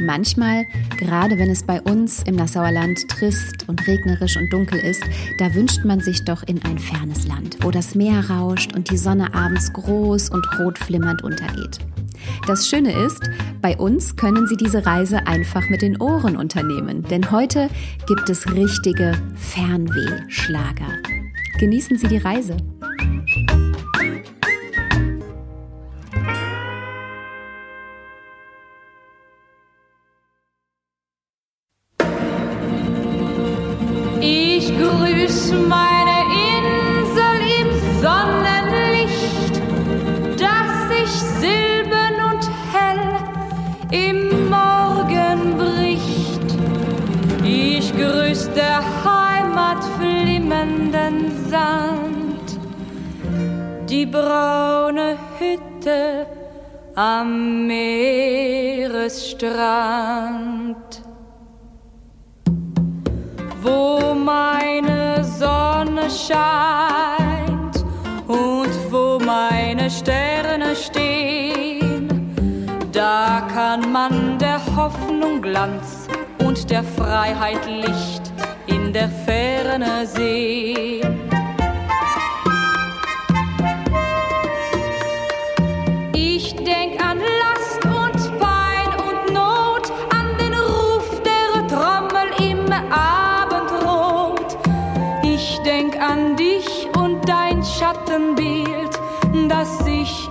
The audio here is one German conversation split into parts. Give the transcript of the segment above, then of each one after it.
Manchmal, gerade wenn es bei uns im Nassauer Land trist und regnerisch und dunkel ist, da wünscht man sich doch in ein fernes Land, wo das Meer rauscht und die Sonne abends groß und rot flimmernd untergeht. Das Schöne ist, bei uns können Sie diese Reise einfach mit den Ohren unternehmen, denn heute gibt es richtige Fernweh-Schlager. Genießen Sie die Reise. Am Meeresstrand wo meine Sonne scheint und wo meine Sterne stehen. Da kann man der Hoffnung Glanz und der Freiheit Licht in der Ferne sehen.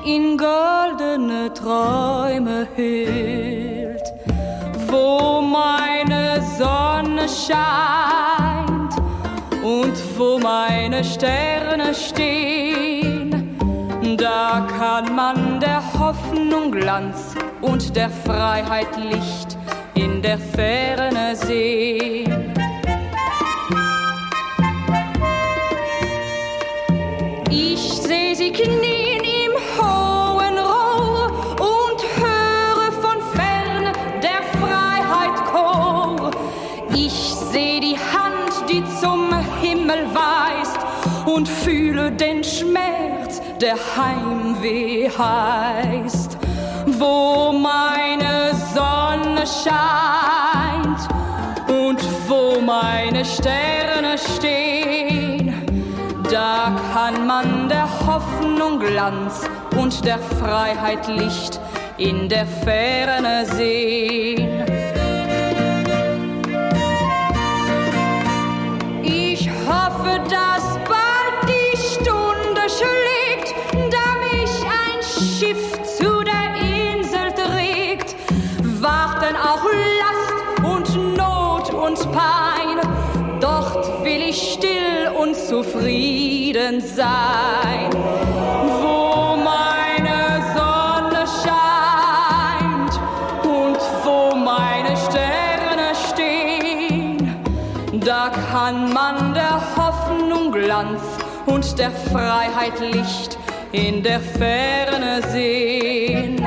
In goldene Träume hüllt. Wo meine Sonne scheint und wo meine Sterne stehen, da kann man der Hoffnung Glanz und der Freiheit Licht in der Ferne sehen. Ich seh sie knien der Heimweh heißt. Wo meine Sonne scheint und wo meine Sterne stehen, da kann man der Hoffnung Glanz und der Freiheit Licht in der Ferne sehen. Zufrieden sein. Wo meine Sonne scheint und wo meine Sterne stehen, da kann man der Hoffnung Glanz und der Freiheit Licht in der Ferne sehen.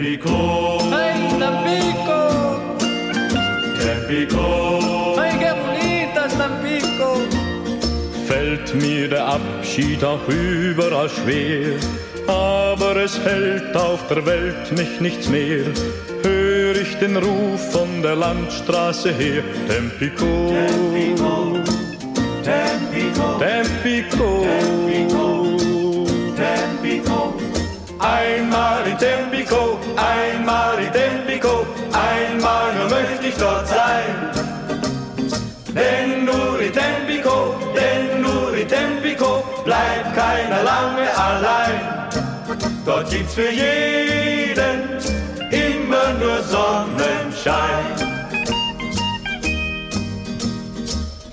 Tempico, ¡Ay, Tampico! Tempico, ¡Ay, qué bonita es Tampico! fällt mir der Abschied auch überall schwer. Aber es hält auf der Welt mich nichts mehr. Hör ich den Ruf von der Landstraße her. Tempico, Tempico, Tempico, Tempico. Gibt's für jeden immer nur Sonnenschein.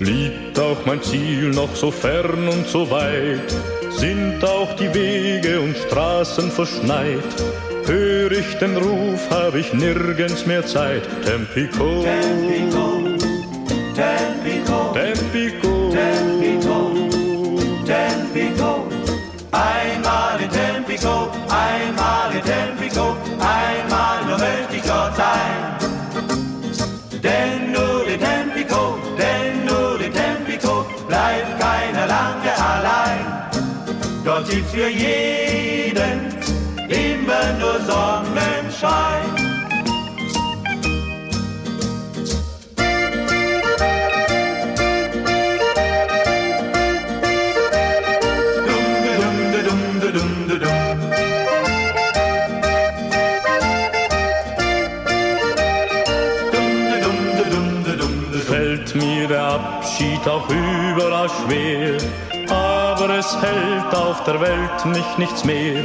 Lied ist auch mein Ziel noch so fern und so weit, sind auch die Wege und Straßen verschneit. Hör ich den Ruf, hab ich nirgends mehr Zeit. Tempico, Tempico, Tempico, Tempico, der Abschied auch überall schwer, aber es hält auf der Welt mich nichts mehr.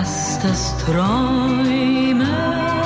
lass das träumen.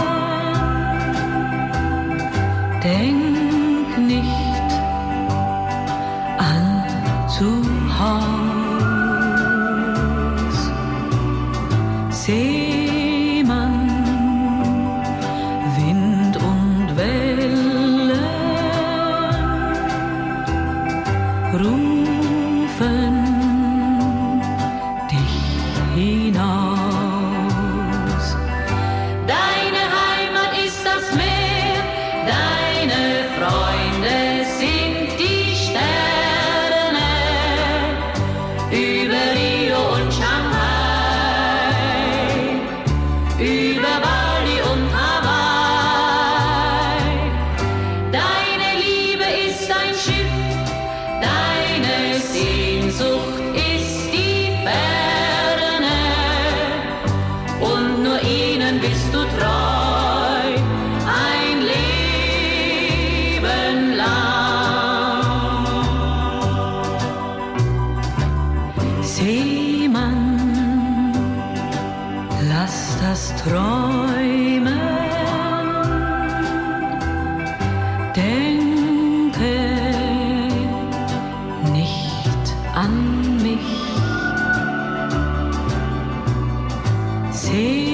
Hey.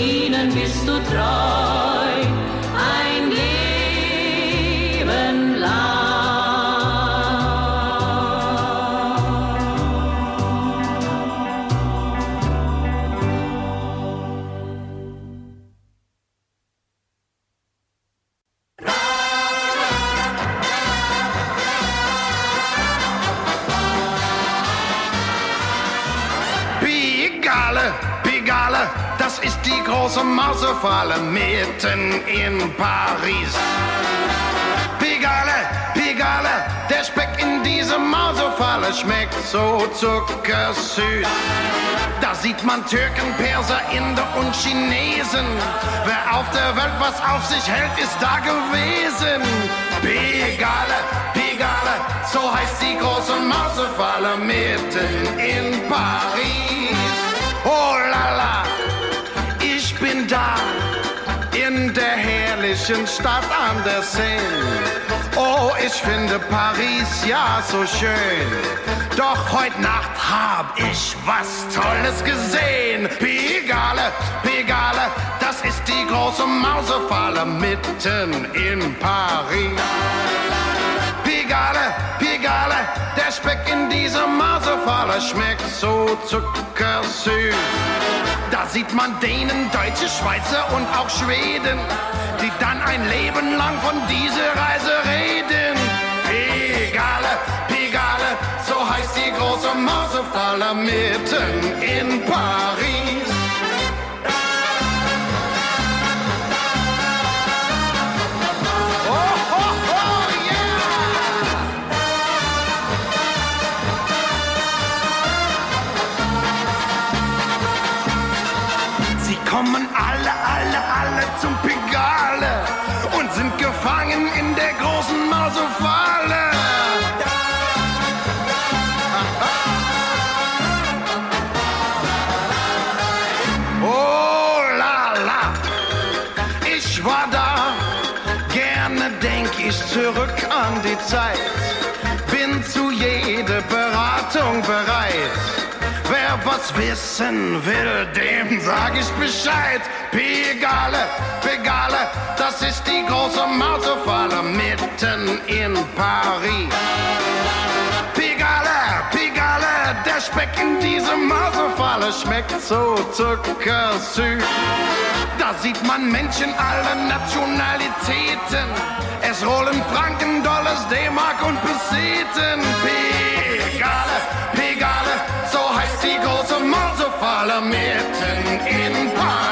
ruinen bist du traurig. Mausefalle schmeckt so zuckersüß. Da sieht man Türken, Perser, Inder und Chinesen. Wer auf der Welt was auf sich hält, ist da gewesen. Pigale. Pigalle, so heißt die große Mausefalle mitten in Paris. Oh la la, ich bin da in der herrlichen Stadt an der Seine. Oh, ich finde Paris ja so schön. Doch heute Nacht hab ich was Tolles gesehen. Pigalle, Pigalle, das ist die große Mausefalle mitten in Paris. Pigalle, Pigalle, der Speck in dieser Mausefalle schmeckt so zuckersüß. Da sieht man Dänen, Deutsche, Schweizer und auch Schweden, die dann ein Leben lang von dieser Reise reden. Pegale, Pegale, so heißt die große Mausefalle mitten in Paris. Ich war da, gerne denk ich zurück an die Zeit, bin zu jeder Beratung bereit. Wer was wissen will, dem sag ich Bescheid. Pegale, Pegale, das ist die große Mausefalle mitten in Paris. Pegale, Pegale, der Speck in dieser Mausefalle schmeckt so zuckersüß. Da sieht man Menschen aller Nationalitäten. Es rollen Franken, Dollars, D-Mark und Peseten. Pegale, Pegale, so heißt die große Mausefalle mitten in Paris.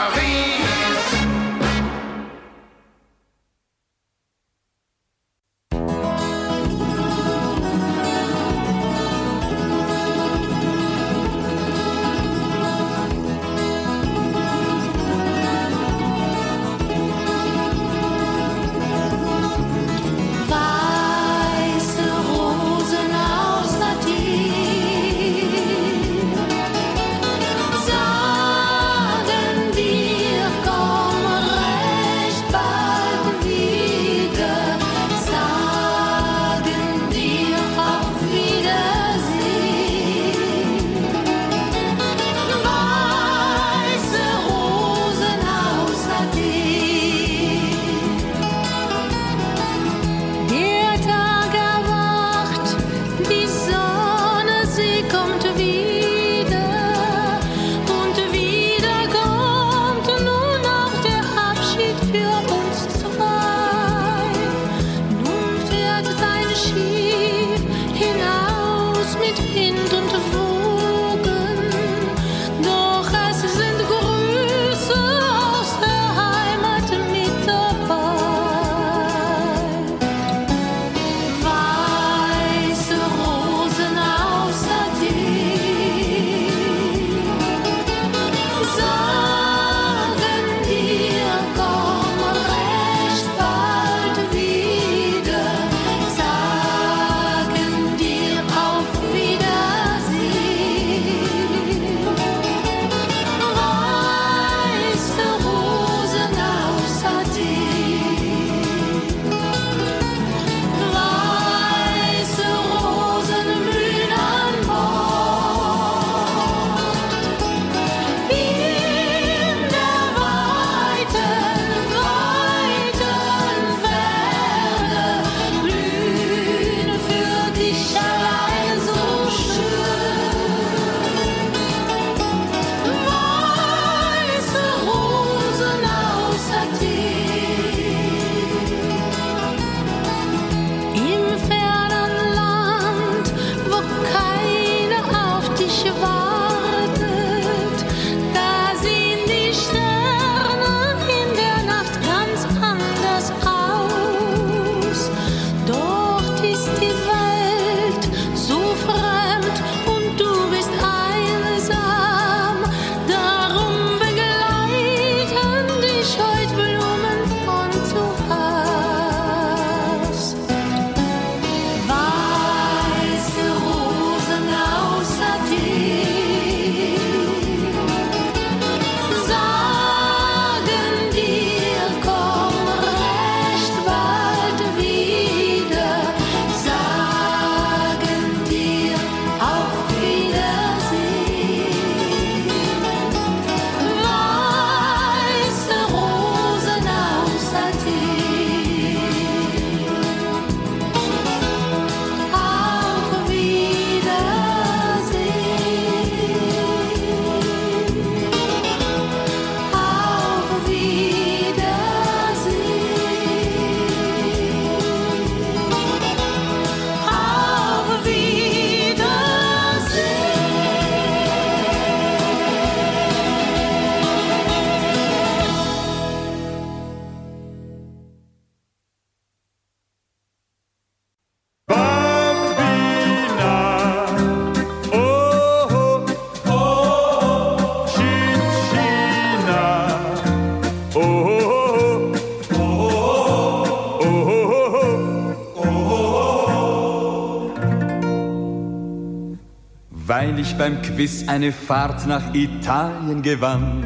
Beim Quiz eine Fahrt nach Italien gewann.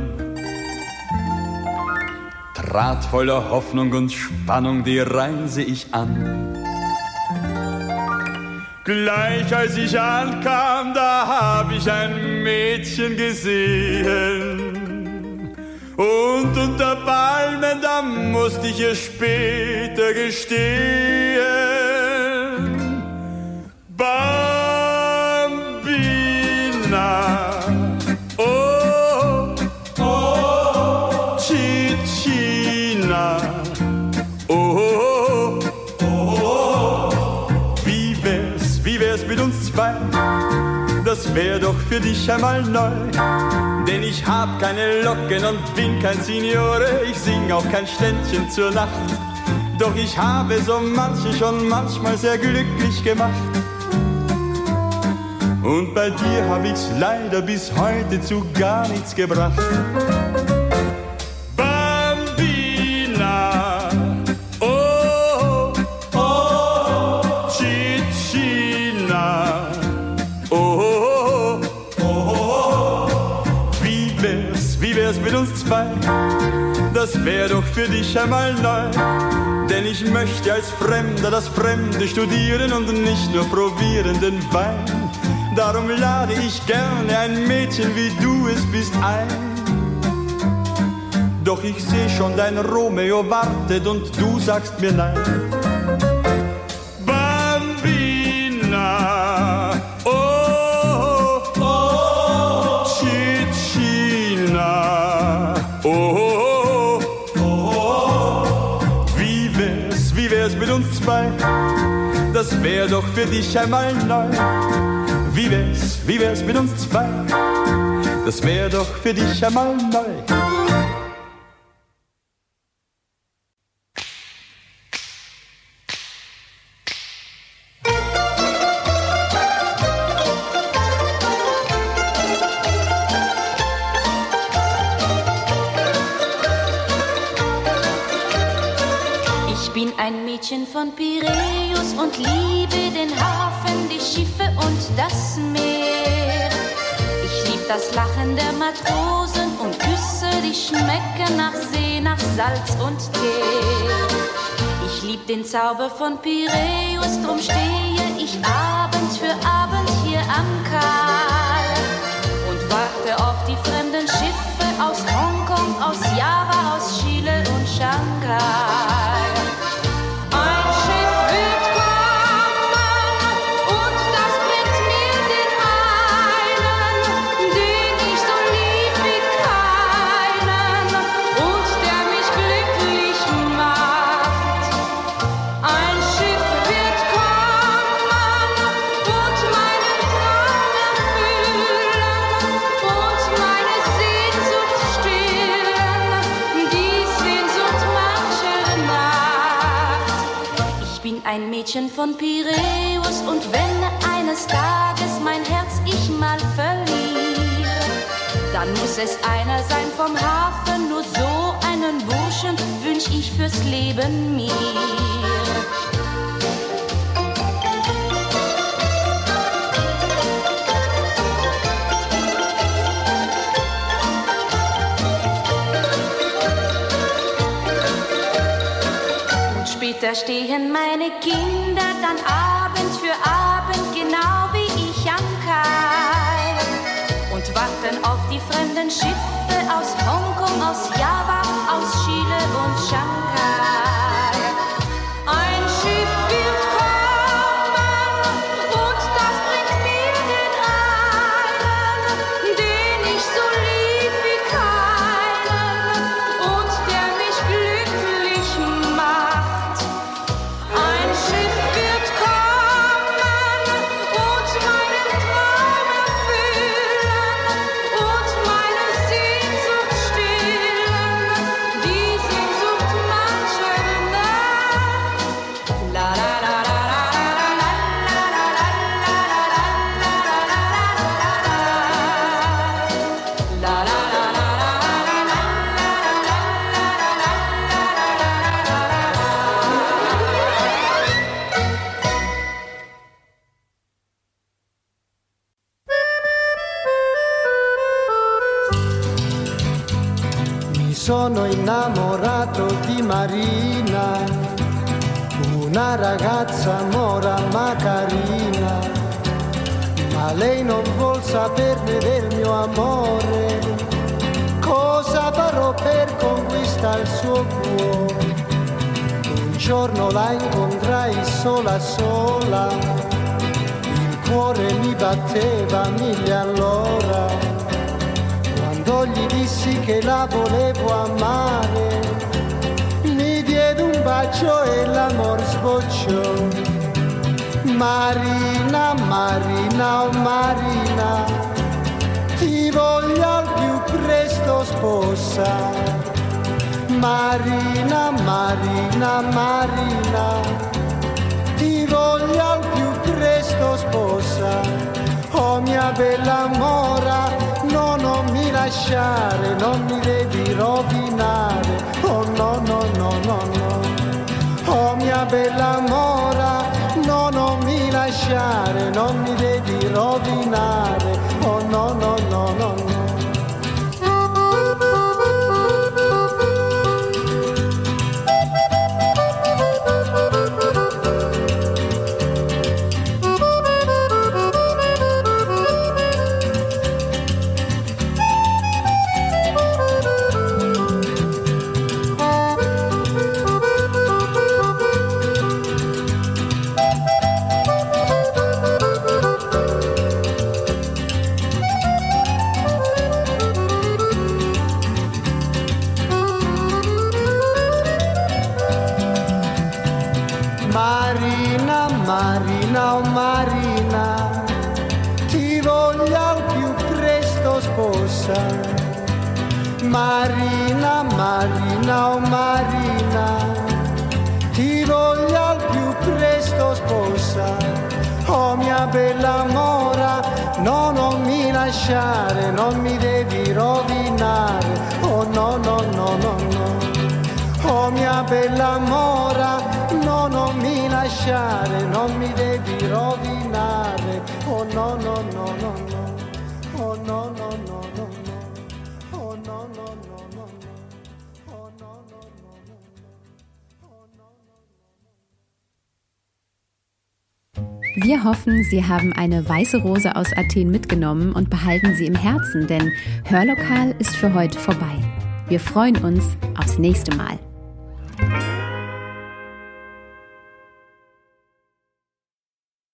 Trat voller Hoffnung und Spannung die Reise ich an. Gleich als ich ankam, da hab ich ein Mädchen gesehen. Und unter Palmen, da musste ich ihr später gestehen. Für dich einmal neu. Denn ich hab keine Locken und bin kein Signore, ich sing auch kein Ständchen zur Nacht. Doch ich habe so manche schon manchmal sehr glücklich gemacht. Und bei dir hab ich's leider bis heute zu gar nichts gebracht. Uns zwei? Das wär doch für dich einmal neu. Denn ich möchte als Fremder das Fremde studieren und nicht nur probieren den Wein. Darum lade ich gerne ein Mädchen wie du es bist ein. Doch ich seh schon, dein Romeo wartet und du sagst mir nein. Uns zwei? Das wär doch für dich einmal neu. Wie wär's, wie wär's mit uns zwei? Das wär doch für dich einmal neu. Von Piräus und liebe den Hafen, die Schiffe und das Meer. Ich lieb das Lachen der Matrosen und Küsse, die schmecken nach See, nach Salz und Teer. Ich lieb den Zauber von Piräus, drum stehe ich Abend für Abend hier am Kai und warte auf die fremden ein Mädchen von Piräus und wenn eines Tages mein Herz ich mal verliere, dann muss es einer sein vom Hafen, nur so einen Burschen wünsch ich fürs Leben mir. Später stehen meine Kinder dann Abend sono innamorato di Marina, una ragazza mora ma carina, ma lei non vuol saperne del mio amore, cosa farò per conquistare il suo cuore? Un giorno la incontrai sola sola, il cuore mi batteva mille all'ora gli dissi che la volevo amare, mi diede un bacio e l'amor sbocciò. Marina, Marina, oh Marina, ti voglio al più presto sposa. Marina, Marina, Marina, ti voglio al più presto sposa. Oh mia bella mora, no, non mi lasciare, non mi devi rovinare, oh no, no, no, no, no. Oh mia bella mora, no, non mi lasciare, non mi devi rovinare, oh no, no, no, no, no. Mia bella mora, no, non mi lasciare, non mi devi rovinare. Oh no, no, no, no, no. Oh mia bella mora, no, non mi lasciare, non mi devi rovinare. Oh no, no, no, no, no. Wir hoffen, Sie haben eine weiße Rose aus Athen mitgenommen und behalten sie im Herzen, denn Hörlokal ist für heute vorbei. Wir freuen uns aufs nächste Mal.